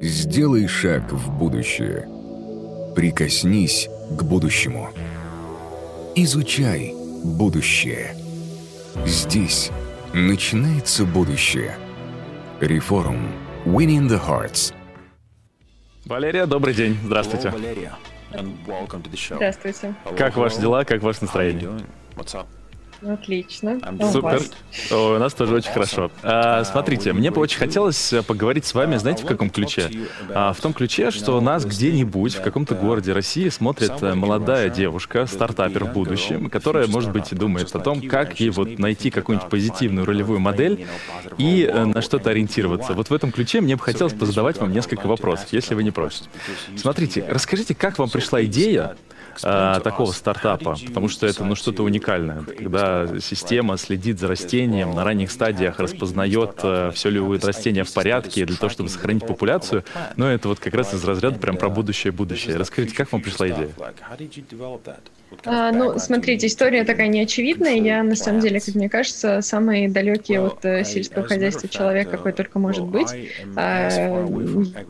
Сделай шаг в будущее. Прикоснись к будущему. Изучай будущее. Здесь начинается будущее. Реформ. Winning the Hearts. Валерия, добрый день. Здравствуйте. Здравствуйте. Как ваши дела, как ваше настроение? Отлично. А у Супер. вас? О, у нас тоже очень хорошо. А, смотрите, мне бы очень хотелось э, поговорить с вами, знаете, в каком ключе? А, в том ключе, что нас где-нибудь в каком-то городе России смотрит э, молодая девушка, стартапер в будущем, которая, может быть, думает о том, как ей вот найти какую-нибудь позитивную ролевую модель и э, на что-то ориентироваться. Вот в этом ключе мне бы хотелось позадавать вам несколько вопросов, если вы не против. Смотрите, расскажите, как вам пришла идея а, такого стартапа, потому что это ну, что-то уникальное. Когда система следит за растением, на ранних стадиях распознает, э, все ли у растения в порядке для того, чтобы сохранить популяцию, но это вот как раз из разряда прям про будущее-будущее. Расскажите, как вам пришла идея? А, ну, смотрите, история такая неочевидная. Я, на самом деле, как мне кажется, самый далекий от э, сельского хозяйства человек, какой только может быть. А,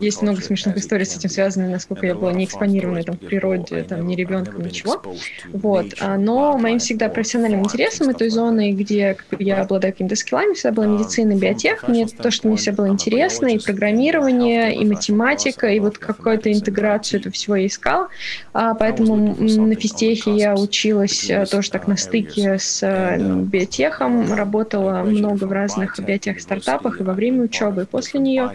есть много смешных историй с этим связанных, насколько я была не экспонирована там, в природе, там, ни ребенком, ничего. Вот. А, но моим всегда профессиональным интересом и той зоной, где я обладаю какими-то скиллами, всегда была медицина, биотех. Мне то, что мне все было интересно, и программирование, и математика, и вот какую-то интеграцию этого всего я искала. Поэтому на физтехе я училась э, тоже так на стыке с э, биотехом, работала много в разных биотех-стартапах и во время учебы, и после нее.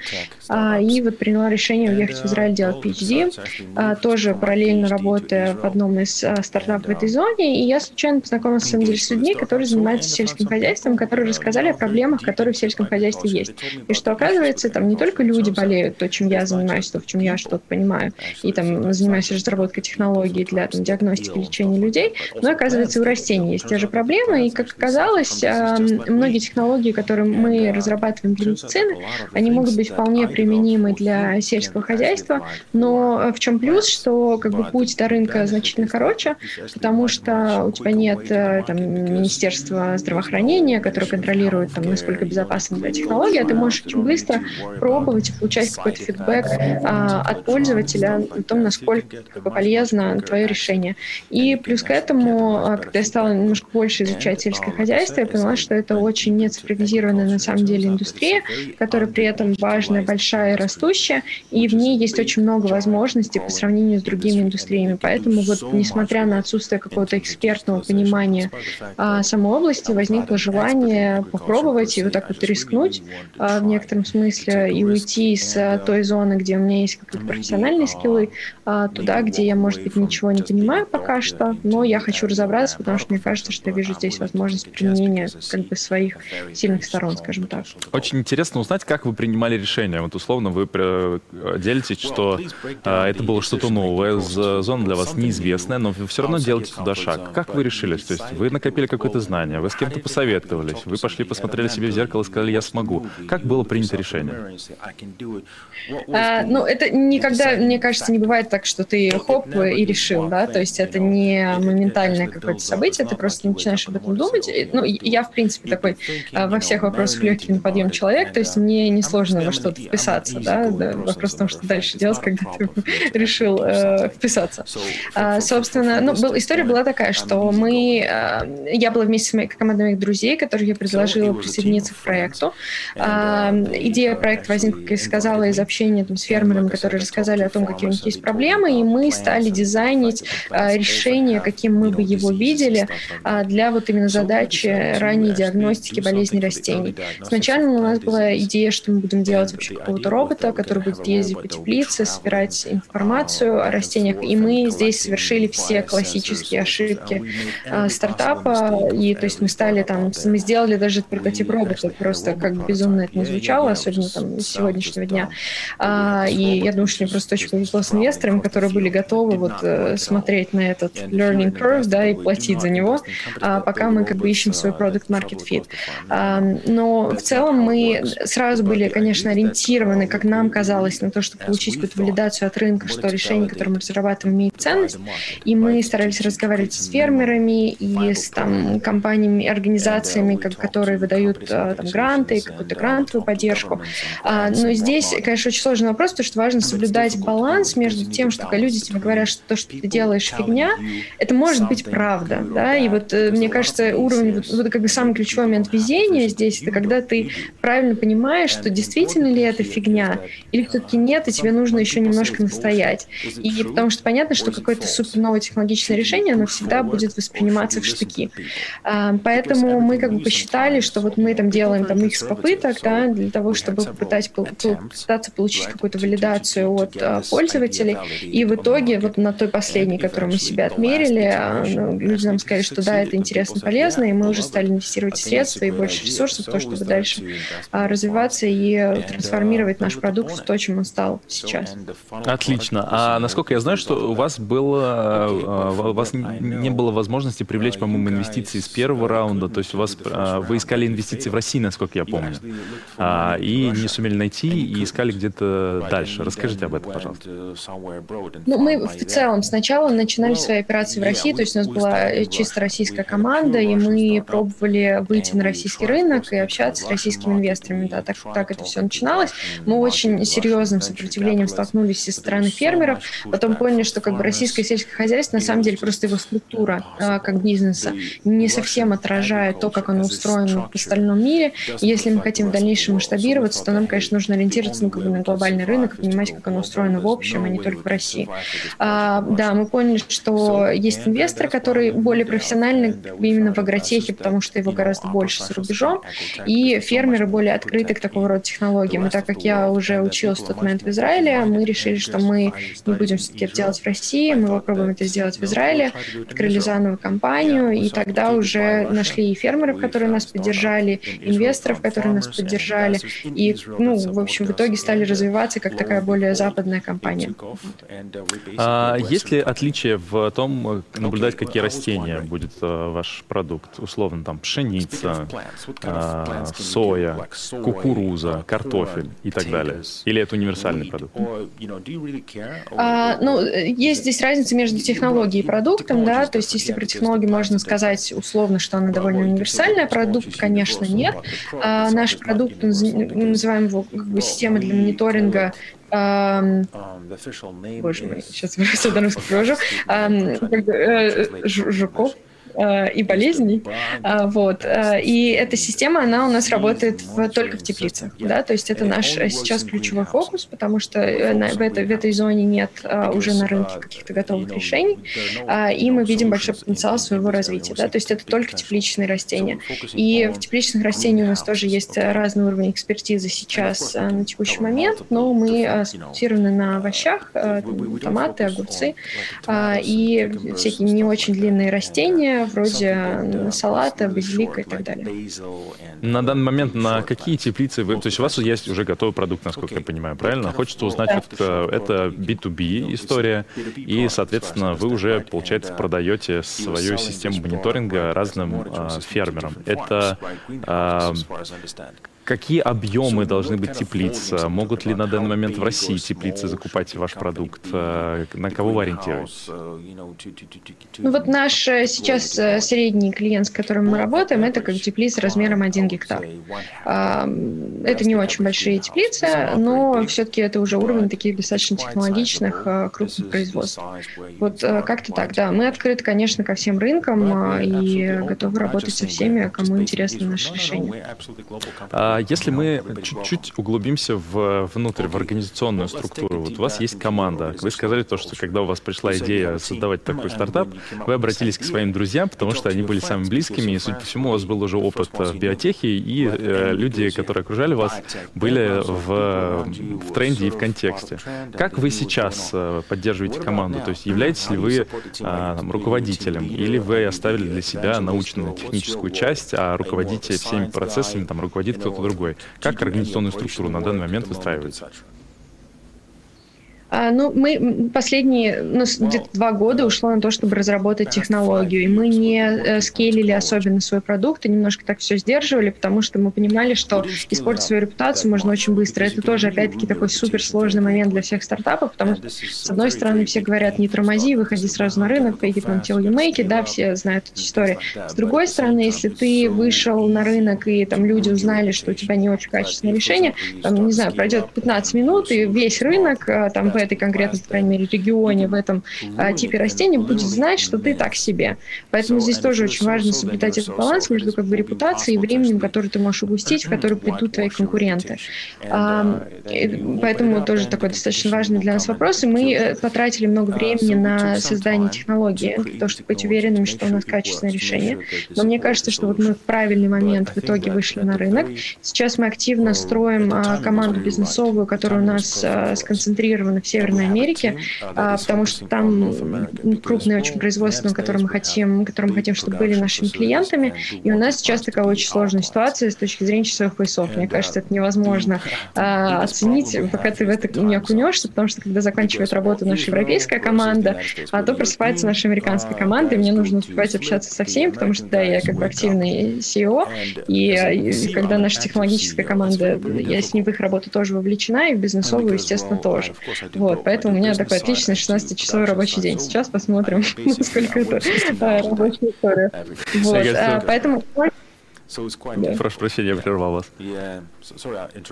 А, и вот приняла решение уехать в Израиль делать PhD, а, тоже параллельно работая в одном из э, стартапов в этой зоне. И я случайно познакомилась, на самом деле, с людьми, которые занимаются сельским хозяйством, которые рассказали о проблемах, которые в сельском хозяйстве есть. И что, оказывается, там не только люди болеют, то, чем я занимаюсь, то, в чем я что-то понимаю, и там занимаюсь разработкой технологий для там, диагностики, лечения отношении людей, но оказывается у растений есть те же проблемы, и как оказалось, многие технологии, которые мы разрабатываем для медицины, они могут быть вполне применимы для сельского хозяйства, но в чем плюс, что как бы путь до рынка значительно короче, потому что у тебя нет э, там, Министерства здравоохранения, которое контролирует, там, насколько безопасна твоя технология, а ты можешь очень быстро пробовать и получать какой-то фидбэк а, от пользователя о том, насколько полезно твое решение. И плюс к этому, а, когда я стала немножко больше изучать сельское хозяйство, я поняла, что это очень нецифровизированная на самом деле индустрия, которая при этом важная, большая и растущая, и в ней есть очень много возможностей по сравнению с другими индустриями. Поэтому вот, несмотря на отсутствие какого-то экспертного понимания а, самой области, возникло желание попробовать и вот так вот рискнуть а, в некотором смысле и уйти из а, той зоны, где у меня есть какие-то профессиональные скиллы, а, туда, где я, может быть, ничего не понимаю пока что, что, но я хочу разобраться, потому что мне кажется, что я вижу здесь возможность применения как бы своих сильных сторон, скажем так. Очень интересно узнать, как вы принимали решение. Вот условно вы делитесь, что а, это было что-то новое, зона для вас неизвестная, но вы все равно делаете туда шаг. Как вы решились? То есть вы накопили какое-то знание, вы с кем-то посоветовались, вы пошли посмотрели себе в зеркало и сказали, я смогу. Как было принято решение? А, ну, это никогда, мне кажется, не бывает так, что ты хоп и решил, да, то есть это не моментальное какое-то событие, ты просто начинаешь об этом думать. Ну, я, в принципе, такой а, во всех вопросах легкий на подъем человек, то есть мне несложно во что-то вписаться, да, вопрос в том, что дальше делать, когда ты решил э, вписаться. А, собственно, ну, был, история была такая, что мы, э, я была вместе с моей командой моих друзей, которых я предложила присоединиться к проекту. Э, идея проекта возникла, как я сказала, из общения там, с фермерами, которые рассказали о том, какие у них есть проблемы, и мы стали дизайнить э, решение решение, каким мы бы его видели а, для вот именно задачи ранней диагностики болезней растений. Сначала у нас была идея, что мы будем делать вообще какого-то робота, который будет ездить по теплице, собирать информацию о растениях, и мы здесь совершили все классические ошибки а, стартапа, и то есть мы стали там, мы сделали даже прототип робота, просто как безумно это не звучало, особенно там с сегодняшнего дня. А, и я думаю, что мне просто очень повезло с инвесторами, которые были готовы вот э, смотреть на этот learning curve, да, и платить за него, а, пока мы как бы ищем свой продукт market fit. А, но в целом мы сразу были, конечно, ориентированы, как нам казалось, на то, чтобы получить какую-то валидацию от рынка, что решение, которое мы разрабатываем, имеет ценность. И мы старались разговаривать с фермерами и с там, компаниями, организациями, как, которые выдают а, там, гранты, какую-то грантовую поддержку. А, но здесь, конечно, очень сложный вопрос, потому что важно соблюдать баланс между тем, что когда люди тебе говорят, что то, что ты делаешь, фигня, это может быть правда, да, и вот э, мне кажется, уровень, вот, вот как бы самый ключевой момент везения здесь, это когда ты правильно понимаешь, что действительно ли это фигня, или все-таки нет, и тебе нужно еще немножко настоять. И потому что понятно, что какое-то супер новое технологичное решение, оно всегда будет восприниматься в штыки. А, поэтому мы как бы посчитали, что вот мы там делаем там X попыток, да, для того, чтобы попытать, попытаться получить какую-то валидацию от а, пользователей, и в итоге вот на той последней, которую мы себе отмерили, а, ну, люди нам сказали, что да, это интересно, полезно, и мы уже стали инвестировать средства и больше ресурсов в то, чтобы дальше а, развиваться и трансформировать наш продукт в то, чем он стал сейчас. Отлично. А насколько я знаю, что у вас было, у вас не было возможности привлечь, по-моему, инвестиции с первого раунда, то есть у вас вы искали инвестиции в России, насколько я помню, и не сумели найти и искали где-то дальше. Расскажите об этом, пожалуйста. Ну, мы в целом сначала начинали свои операции в России, то есть у нас была чисто российская команда, и мы пробовали выйти на российский рынок и общаться с российскими инвесторами. Да, так, так это все начиналось. Мы очень серьезным сопротивлением столкнулись со стороны фермеров, потом поняли, что как бы российское сельское хозяйство на самом деле просто его структура а, как бизнеса не совсем отражает то, как оно устроено в остальном мире. И если мы хотим в дальнейшем масштабироваться, то нам, конечно, нужно ориентироваться ну, как бы на глобальный рынок и понимать, как оно устроено в общем, а не только в России. А, да, мы поняли, что есть инвестор, который более профессиональный именно в агротехе, потому что его гораздо больше за рубежом, и фермеры более открыты к такого рода технологиям. И так как я уже училась в тот момент в Израиле, мы решили, что мы не будем все-таки это делать в России, мы попробуем это сделать в Израиле, открыли заново компанию, и тогда уже нашли и фермеров, которые нас поддержали, инвесторов, которые нас поддержали, и, ну, в общем, в итоге стали развиваться как такая более западная компания. А есть ли отличие в том, наблюдать, какие растения будет э, ваш продукт? Условно, там, пшеница, а, соя, кукуруза, картофель и так далее? Или это универсальный продукт? А, ну, есть здесь разница между технологией и продуктом, да, то есть если про технологию можно сказать условно, что она довольно универсальная, продукт, конечно, нет. А, наш продукт, мы называем его как бы системой для мониторинга Um, боже мой, сейчас все на русский. Жуков, Э, и болезней. А, вот. Э, и эта система, она у нас работает в, только в теплицах. Да? То есть это наш сейчас ключевой фокус, потому что э, в этой, в этой зоне нет уже на рынке каких-то готовых решений, а, и мы видим большой потенциал своего развития. Да? То есть это только тепличные растения. И в тепличных растениях у нас тоже есть разный уровень экспертизы сейчас на текущий момент, но мы сфокусированы на овощах, томаты, огурцы а, и всякие не очень длинные растения, вроде салата, базилика и так далее. На данный момент на какие теплицы вы... То есть у вас есть уже готовый продукт, насколько я понимаю, правильно? Хочется узнать, да. вот, э, это B2B история, и, соответственно, вы уже, получается, продаете свою систему мониторинга разным э, фермерам. Это э, Какие объемы должны быть теплиц? Могут ли на данный момент в России теплицы закупать ваш продукт? Э, на кого вы ориентируетесь? Ну вот наш э, сейчас э, средний клиент, с которым мы работаем, это как теплица размером 1 гектар. Это не очень большие теплицы, но все-таки это уже уровень таких достаточно технологичных крупных производств. Вот как-то так, да. Мы открыты, конечно, ко всем рынкам и готовы работать со всеми, кому интересно наше решение. А если мы чуть-чуть углубимся в, внутрь, в организационную структуру, вот у вас есть команда. Вы сказали то, что когда у вас пришла идея создавать такой стартап, вы обратились к своим друзьям, потому что они были самыми близкими, и, судя по всему, у вас был уже опыт в биотехе, и э, люди, которые окружали вас, были в, в тренде и в контексте. Как вы сейчас э, поддерживаете команду? То есть являетесь ли вы а, там, руководителем, или вы оставили для себя научно-техническую часть, а руководите всеми процессами, там, руководит кто-то другой. Как организационную структуру на данный момент выстраивается? А, ну, мы последние, ну, где-то два года ушло на то, чтобы разработать технологию, и мы не э, скейлили особенно свой продукт, и немножко так все сдерживали, потому что мы понимали, что испортить свою репутацию можно очень быстро. Это тоже, опять-таки, такой суперсложный момент для всех стартапов, потому что, с одной стороны, все говорят, не тормози, выходи сразу на рынок, fake it until you make it, да, все знают эту историю. С другой стороны, если ты вышел на рынок, и там люди узнали, что у тебя не очень качественное решение, там, не знаю, пройдет 15 минут, и весь рынок, а, там, в этой конкретной, по крайней мере, регионе, в этом а, типе растений будет знать, что ты так себе. Поэтому здесь тоже очень важно соблюдать этот баланс между как бы репутацией и временем, который ты можешь упустить, в который придут твои конкуренты. А, поэтому тоже такой достаточно важный для нас вопрос, и мы э, потратили много времени на создание технологии, того, чтобы быть уверенными, что у нас качественное решение. Но мне кажется, что вот мы в правильный момент в итоге вышли на рынок. Сейчас мы активно строим а, команду бизнесовую, которая у нас а, сконцентрирована в Северной Америке, а, потому что там крупное очень производство, которое мы хотим, которое мы хотим, чтобы были нашими клиентами. И у нас сейчас такая очень сложная ситуация с точки зрения часовых поясов. Мне кажется, это невозможно а, оценить, пока ты в это не окунешься, потому что когда заканчивает работу наша европейская команда, а то просыпается наша американская команда, и мне нужно успевать общаться со всеми, потому что, да, я как бы активный CEO, и, и когда наша технологическая команда, я с ней в их работу тоже вовлечена, и в бизнесовую, естественно, тоже. Вот, поэтому у меня такой отличный 16-часовой рабочий день. Сейчас посмотрим, насколько это рабочая история. Вот, а, Прошу прощения, прервал вас.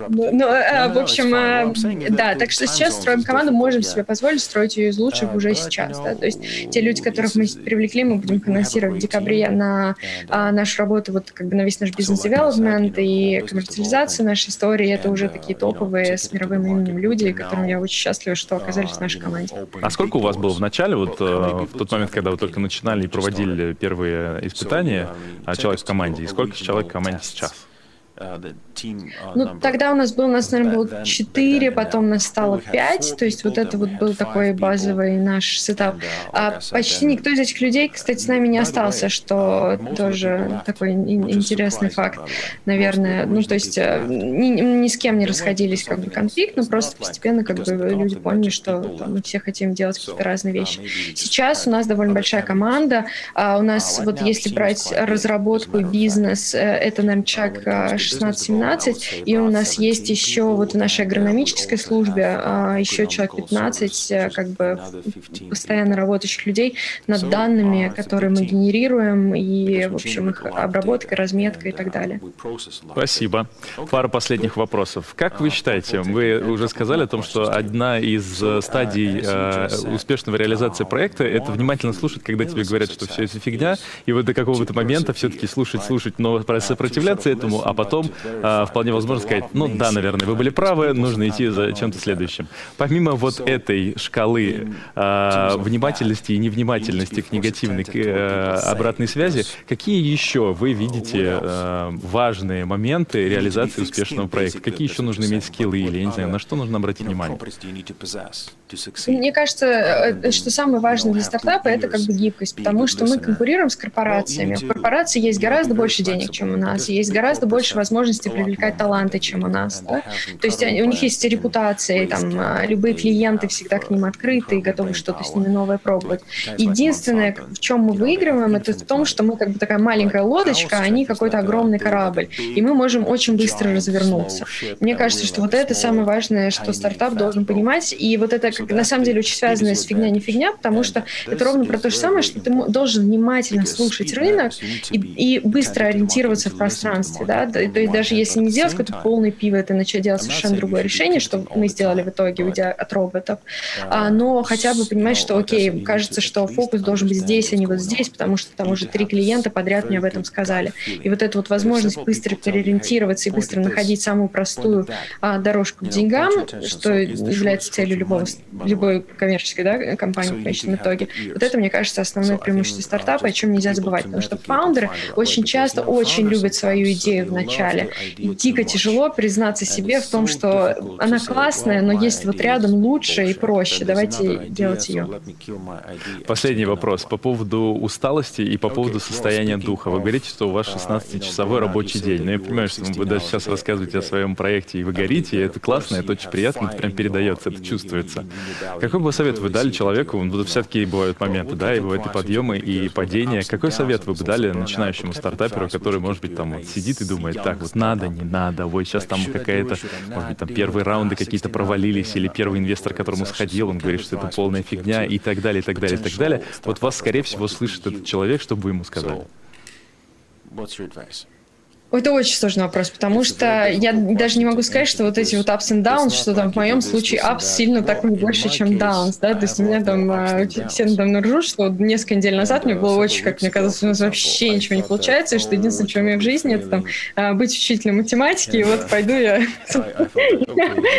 Ну, ну э, в общем, э, да, так что сейчас строим команду, можем себе позволить строить ее из лучших uh, уже сейчас. Да? То есть те люди, которых мы привлекли, мы будем финансировать в декабре на а, нашу работу, вот как бы на весь наш бизнес-девелопмент и коммерциализацию нашей истории. Это уже такие uh, топовые с мировым именем люди, которым я очень счастлива, что оказались в нашей команде. А сколько у вас было в начале, вот э, в тот момент, когда вы только начинали и проводили первые испытания, а, человек в команде, и сколько človekom, menej čas. Ну, тогда у нас был, у нас, наверное, было 4, потом нас стало 5, то есть вот это вот был такой базовый наш сетап. Uh, а почти никто из этих людей, кстати, с нами не остался, что тоже такой интересный факт, наверное. Ну, то есть э, ни, ни с кем не расходились как бы конфликт, но просто постепенно как бы люди поняли, что там, мы все хотим делать какие-то разные вещи. Сейчас у нас довольно большая команда, а у нас вот если брать разработку и бизнес, э, это, наверное, человек 16-17, и у нас есть еще вот в нашей агрономической службе а, еще человек 15 э, как бы постоянно работающих людей над данными, которые мы генерируем, и, в общем, их обработка, разметка и так далее. Спасибо. Пара последних вопросов. Как вы считаете, вы уже сказали о том, что одна из э, стадий э, успешного реализации проекта — это внимательно слушать, когда тебе говорят, что все это фигня, и вот до какого-то момента все-таки слушать, слушать, но сопротивляться этому, а потом потом э, вполне возможно сказать, ну да, наверное, вы были правы, нужно идти за чем-то следующим. Помимо вот этой шкалы э, внимательности и невнимательности к негативной э, обратной связи, какие еще вы видите э, важные моменты реализации успешного проекта? Какие еще нужно иметь скиллы или, я не знаю, на что нужно обратить внимание? Мне кажется, э, что самое важное для стартапа это как бы гибкость, потому что мы конкурируем с корпорациями. В корпорации есть гораздо больше денег, чем у нас, есть гораздо больше возможности привлекать таланты, чем у нас. Да? То есть у них есть репутация, там, а, любые клиенты всегда к ним открыты и готовы что-то с ними новое пробовать. Единственное, в чем мы выигрываем, это в том, что мы как бы такая маленькая лодочка, а они какой-то огромный корабль. И мы можем очень быстро развернуться. Мне кажется, что вот это самое важное, что стартап должен понимать. И вот это как, на самом деле очень связано с фигня не фигня, потому что это ровно про то же самое, что ты должен внимательно слушать рынок и, и быстро ориентироваться в пространстве. Да? То есть даже если не делать какой-то полный пивот и начать делать совершенно другое решение, что мы сделали в итоге, уйдя от роботов, а, но хотя бы понимать, что, окей, кажется, что фокус должен быть здесь, а не вот здесь, потому что там уже три клиента подряд мне об этом сказали. И вот эта вот возможность быстро переориентироваться и быстро находить самую простую а, дорожку к деньгам, что является целью любого, любой коммерческой да, компании в конечном итоге, вот это, мне кажется, основное преимущество стартапа, о чем нельзя забывать, потому что фаундеры очень часто очень любят свою идею в начале, начале. И дико тяжело признаться себе в том, что она классная, но есть вот рядом лучше и проще. Давайте делать ее. Последний вопрос по поводу усталости и по поводу состояния духа. Вы говорите, что у вас 16-часовой рабочий день. Но я понимаю, что вы даже сейчас рассказываете о своем проекте, и вы горите, и это классно, это очень приятно, это прям передается, это чувствуется. Какой бы совет вы дали человеку, ну, все-таки бывают моменты, да, и бывают и подъемы, и падения. Какой совет вы бы дали начинающему стартаперу, который, может быть, там вот сидит и думает, так, вот надо, не надо, вот сейчас там какая-то, может быть, там первые раунды какие-то провалились, или первый инвестор, к которому сходил, он говорит, что это полная фигня, и так далее, и так далее, и так далее. Вот вас, скорее всего, слышит этот человек, чтобы вы ему сказали. Это очень сложный вопрос, потому что я даже не могу сказать, что вот эти вот ups and downs, что там в моем случае ups сильно так не больше, чем downs, да, то есть у меня там все давно ржут, что несколько недель назад мне было очень, как мне казалось, у нас вообще ничего не получается, и что единственное, что у меня в жизни, это там а, быть учителем математики, и вот пойду я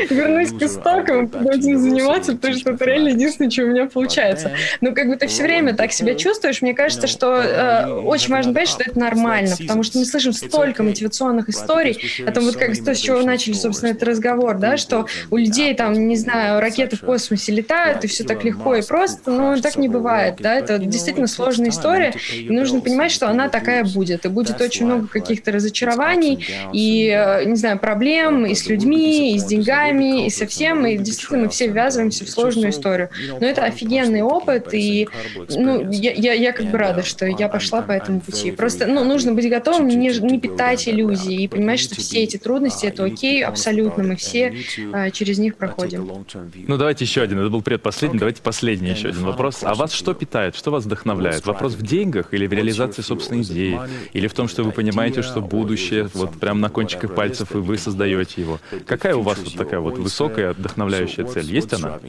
вернусь к истокам, буду этим заниматься, потому что это реально единственное, что у меня получается. Но как бы ты все время так себя чувствуешь, мне кажется, что э, очень важно понять, что это нормально, потому что мы слышим столько мотивационных историй, о том, вот как то, с чего начали, собственно, этот разговор, да, что у людей там, не знаю, ракеты в космосе летают, и все так легко и просто, но так не бывает, да, это действительно сложная история, и нужно понимать, что она такая будет, и будет очень много каких-то разочарований, и, э, не знаю, проблем и с людьми, и с деньгами, и со всем, и действительно мы все ввязываемся в сложную историю. Но это офигенный опыт, и, ну, я, я, я как бы рада, что я пошла по этому пути. Просто, ну, нужно быть готовым не, не питать питать иллюзии и понимать, что все эти трудности — это окей, абсолютно, мы все а, через них проходим. Ну, давайте еще один. Это был предпоследний. Давайте последний еще один вопрос. А вас что питает? Что вас вдохновляет? Вопрос в деньгах или в реализации собственной идеи? Или в том, что вы понимаете, что будущее вот прямо на кончиках пальцев, и вы создаете его? Какая у вас вот такая вот высокая, вдохновляющая цель? Есть она?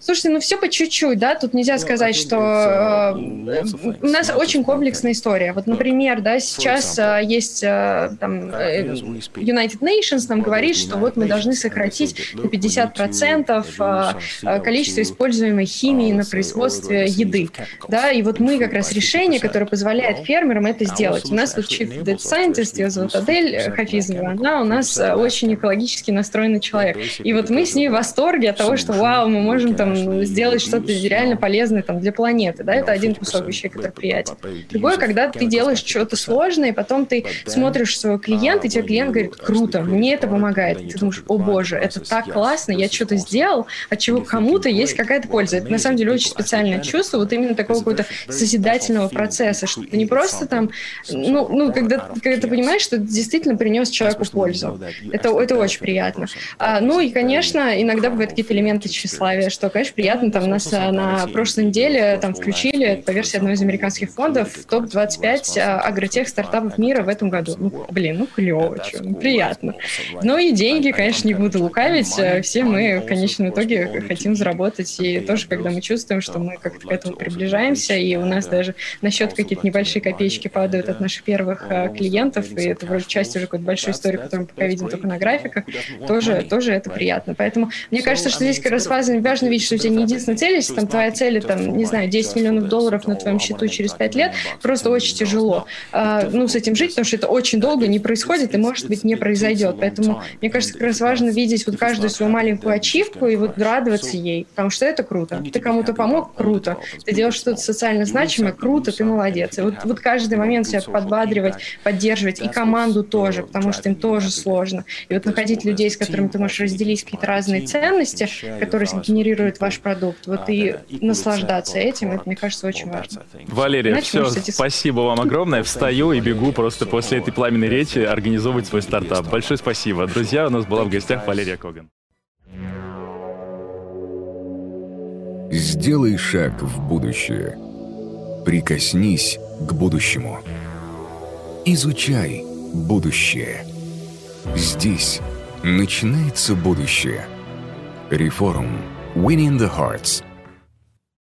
Слушайте, ну все по чуть-чуть, да? Тут нельзя сказать, что э, у нас очень комплексная история. Вот, например, да, сейчас э, есть э, там, э, United Nations нам говорит, что вот мы должны сократить на 50% э, количество используемой химии на производстве еды. Да, и вот мы как раз решение, которое позволяет фермерам это сделать. У нас вот Chief Data Scientist, ее зовут Адель Хафизова, она у нас очень экологически настроенный человек. И вот мы с ней в восторге от того, что вау, мы можем там сделать что-то реально полезное там для планеты. Да, это один кусок вещей, который приятен. Другое, когда ты делаешь что-то сложное, и потом ты смотришь своего клиента, и тебе клиент говорит, круто, мне это помогает. И ты думаешь, о боже, это так классно, я что-то сделал, от чего кому-то есть какая-то польза. Это на самом деле очень специальное чувство, вот именно такого какого-то созидательного процесса, что ты не просто там, ну, ну когда, когда ты понимаешь, что ты действительно принес человеку пользу. Это, это очень приятно. А, ну и, конечно, иногда бывают какие-то элементы тщеславия, что, конечно, приятно. Там нас а, на прошлой неделе там включили по версии одного из американских фондов в топ-25 а, агротех стартапов мира в этом году. Ну, блин, ну клево, что, ну, приятно. Ну и деньги, конечно, не буду лукавить. Э, все мы в конечном итоге хотим заработать. И тоже, когда мы чувствуем, что мы как-то к этому приближаемся, и у нас даже на счет какие-то небольшие копеечки падают от наших первых э, клиентов, и это вроде часть уже какой-то большой истории, которую мы пока видим только на графиках, тоже, тоже это приятно. Поэтому мне кажется, что здесь как раз важно, важно видеть, что у тебя не единственная цель, если там твоя цель, там, не знаю, 10 миллионов долларов на твоем счету через 5 лет, просто очень тяжело. А, ну, с этим жить, потому что это очень долго не происходит и, может быть, не произойдет. Поэтому, мне кажется, как раз важно видеть вот каждую свою маленькую ачивку и вот радоваться ей, потому что это круто. Ты кому-то помог, круто. Ты делаешь что-то социально значимое, круто, ты молодец. И вот, вот каждый момент себя подбадривать, поддерживать, и команду тоже, потому что им тоже сложно. И вот находить людей, с которыми ты можешь разделить какие-то разные ценности, которые генерируют ваш продукт, вот и наслаждаться этим, это, мне кажется, очень важно. Валерия, Иначе все, спасибо вам огромное. Встаю и бегу просто после этой пламенной речи организовывать свой стартап. Большое спасибо. Друзья, у нас была в гостях Валерия Коган. Сделай шаг в будущее. Прикоснись к будущему. Изучай будущее. Здесь начинается будущее. Реформ. Winning the Hearts –